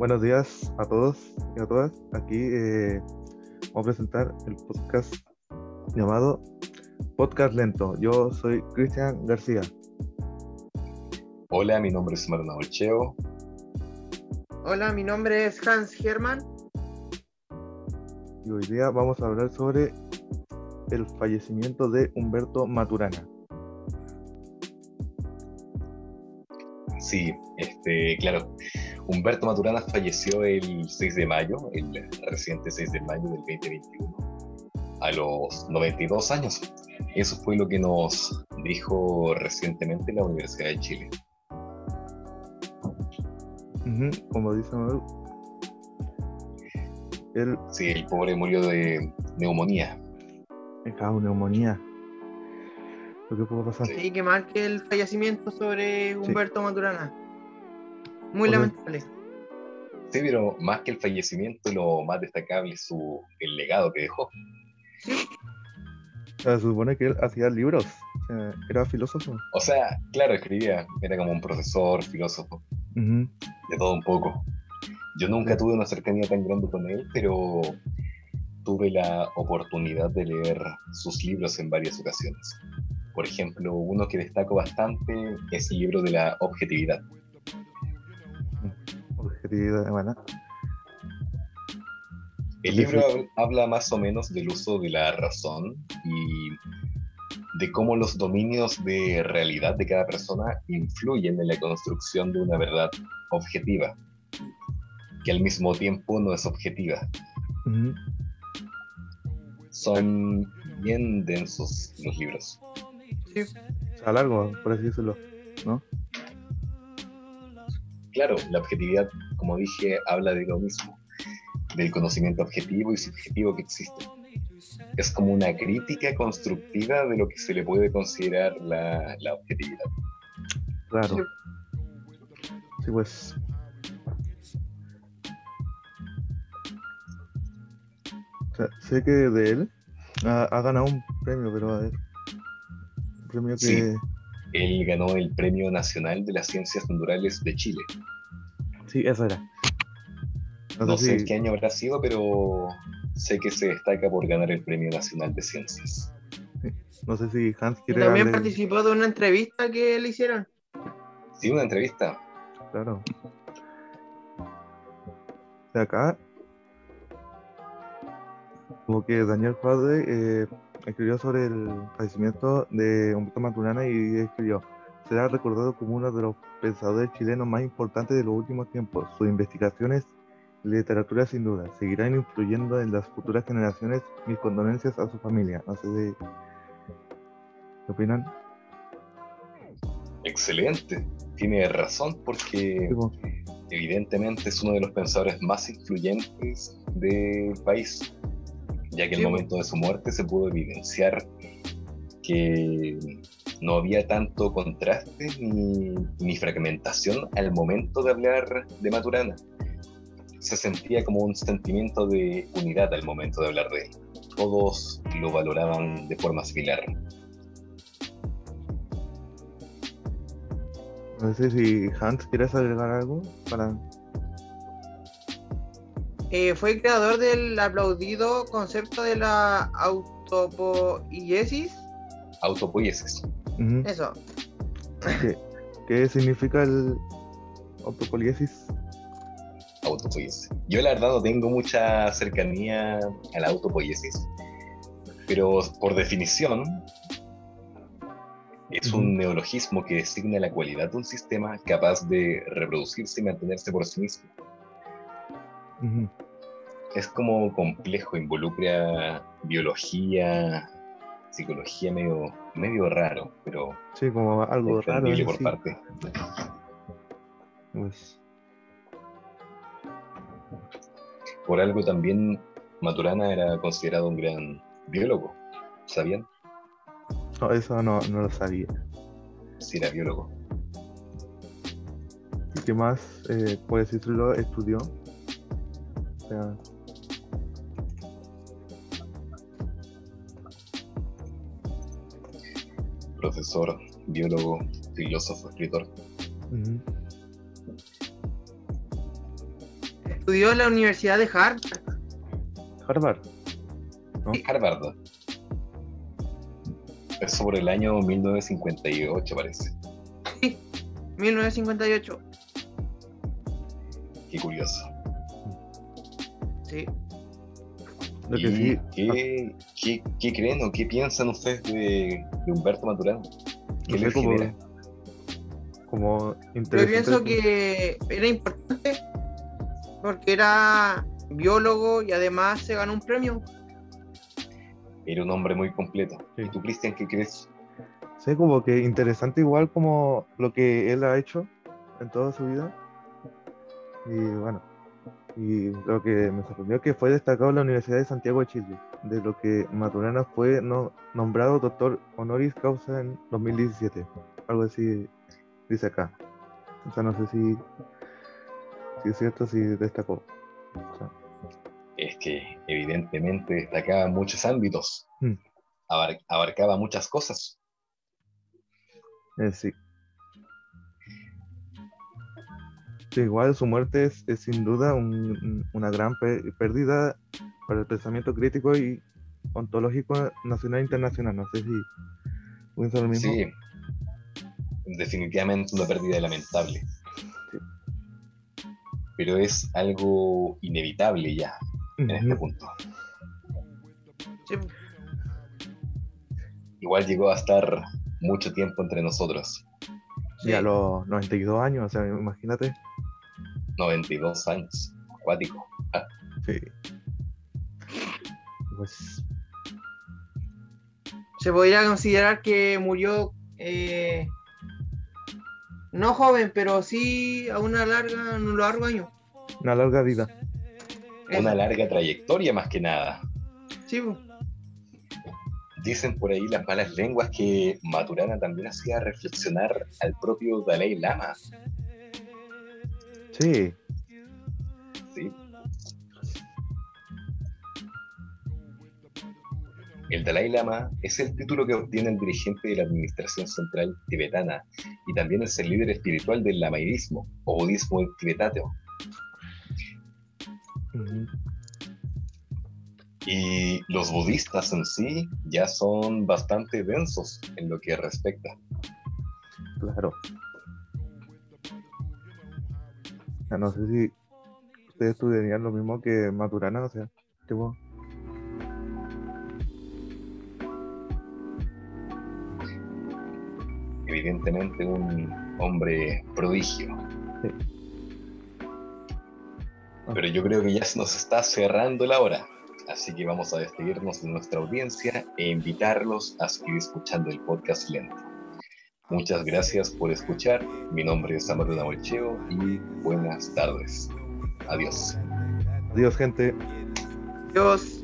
Buenos días a todos y a todas. Aquí eh, vamos a presentar el podcast llamado Podcast Lento. Yo soy Cristian García. Hola, mi nombre es Marna Olcheo. Hola, mi nombre es Hans German. Y hoy día vamos a hablar sobre el fallecimiento de Humberto Maturana. Sí, este, claro. Humberto Maturana falleció el 6 de mayo, el reciente 6 de mayo del 2021, a los 92 años. Eso fue lo que nos dijo recientemente la Universidad de Chile. como dice él... Sí, el pobre murió de neumonía. Cago, neumonía. Lo que pudo pasar. Sí, que mal que el fallecimiento sobre Humberto Maturana. Muy lamentable. Sí, pero más que el fallecimiento, lo más destacable es su, el legado que dejó. Sí. se supone que él hacía libros, era filósofo. O sea, claro, escribía, era como un profesor, filósofo, de todo un poco. Yo nunca tuve una cercanía tan grande con él, pero tuve la oportunidad de leer sus libros en varias ocasiones. Por ejemplo, uno que destaco bastante es el libro de la objetividad. Objetividad, bueno. El libro habla más o menos del uso de la razón y de cómo los dominios de realidad de cada persona influyen en la construcción de una verdad objetiva, que al mismo tiempo no es objetiva son bien densos los libros. Sí. A largo, por así decirlo, ¿no? Claro, la objetividad, como dije, habla de lo mismo, del conocimiento objetivo y subjetivo que existe. Es como una crítica constructiva de lo que se le puede considerar la, la objetividad. Claro. Sí, pues sé que de él ha, ganado un premio, pero a ver. Un premio que. Sí, él ganó el Premio Nacional de las Ciencias Naturales de Chile. Sí, eso era. No, sé, qué año habrá sido, pero sé que se destaca por ganar el Premio Nacional de Ciencias. No sé si Hans quiere. También participó de una entrevista que le hicieron. Sí, una entrevista. Claro. De acá como que Daniel Juárez eh, escribió sobre el fallecimiento de Humberto Maturana y escribió, será recordado como uno de los pensadores chilenos más importantes de los últimos tiempos. Sus investigaciones y literatura sin duda seguirán influyendo en las futuras generaciones. Mis condolencias a su familia. No sé de... ¿Qué opinan? Excelente. Tiene razón porque evidentemente es uno de los pensadores más influyentes del país ya que en el momento de su muerte se pudo evidenciar que no había tanto contraste ni, fragmentación al momento de hablar de Maturana. Se sentía como un sentimiento de unidad al momento de hablar de él. Todos lo valoraban de forma similar. No sé si Hans quieres agregar algo para eh, fue creador del aplaudido concepto de la autopoiesis. Autopoiesis. Eso. ¿Qué, significa el autopoiesis? Autopoiesis. Yo la verdad no tengo mucha cercanía a la autopoiesis, pero por definición es un neologismo que designa la cualidad de un sistema capaz de reproducirse y mantenerse por sí mismo. Es como complejo, involucra biología, psicología medio, medio raro, pero. Sí, como algo raro. por parte. Pues. Por algo también Maturana era considerado un gran biólogo. ¿Sabían? No, eso no, no lo sabía. Sí, era biólogo. ¿Y qué más, eh, puedes decirlo, estudió? Profesor, biólogo, filósofo, escritor. Estudió en la Universidad de Harvard. Harvard. ¿no? Sí, Harvard. Es sobre el año 1958, parece. 1958. Qué curioso. Sí. Lo que ¿Y sí. ¿qué, qué, qué creen o qué piensan ustedes de, de Humberto Maturana? ¿Qué No sé les cómo- genera? como Yo pienso que era importante porque era biólogo y además se ganó un premio. Era un hombre muy completo. Sí. ¿Y tú, Cristian, qué crees? Sí, como que interesante igual como lo que él ha hecho en toda su vida. Y bueno, y lo que me sorprendió es que fue destacado en la Universidad de Santiago de Chile, de lo que Maturana fue no- nombrado doctor honoris causa en 2017. Algo así dice acá. O sea, no sé si, si es cierto, si destacó. O sea, Es que evidentemente destacaba muchos ámbitos. Mm. Abar- abarcaba muchas cosas. eh, sí. Sí, igual su muerte es, es sin duda un- un- una gran pérdida para el pensamiento crítico y ontológico nacional e internacional. No sé si piensan lo mismo. Sí. Definitivamente una pérdida lamentable. Sí. Pero es algo inevitable ya en este punto. Sí, Igual llegó a estar mucho tiempo entre nosotros. Y a sí. los 92 años, o sea, imagínate. 92 años. Acuático. Sí. Pues, Se podría considerar que murió eh, no joven, pero sí a una larga, un largo año. una larga vida. Una larga trayectoria más que nada. Sí. Dicen por ahí las malas lenguas que Maturana también hacía reflexionar al propio Dalai Lama. Sí, ¿sí? El Dalai Lama es el título que obtiene el dirigente de la administración central tibetana y también es el líder espiritual del lamaísmo o budismo tibetano. Y los budistas en sí ya son bastante densos en lo que respecta. claro. No sé si ustedes estudiarían lo mismo que Maturana, o sea, tipo, Evidentemente un hombre prodigio. Sí. Pero yo creo que ya se nos está cerrando la hora. Así que vamos a despedirnos de nuestra audiencia e invitarlos a seguir escuchando el podcast lento. Muchas gracias por escuchar. Mi nombre es Amaruna Molcheo y buenas tardes. Adiós. Adiós, gente. Dios.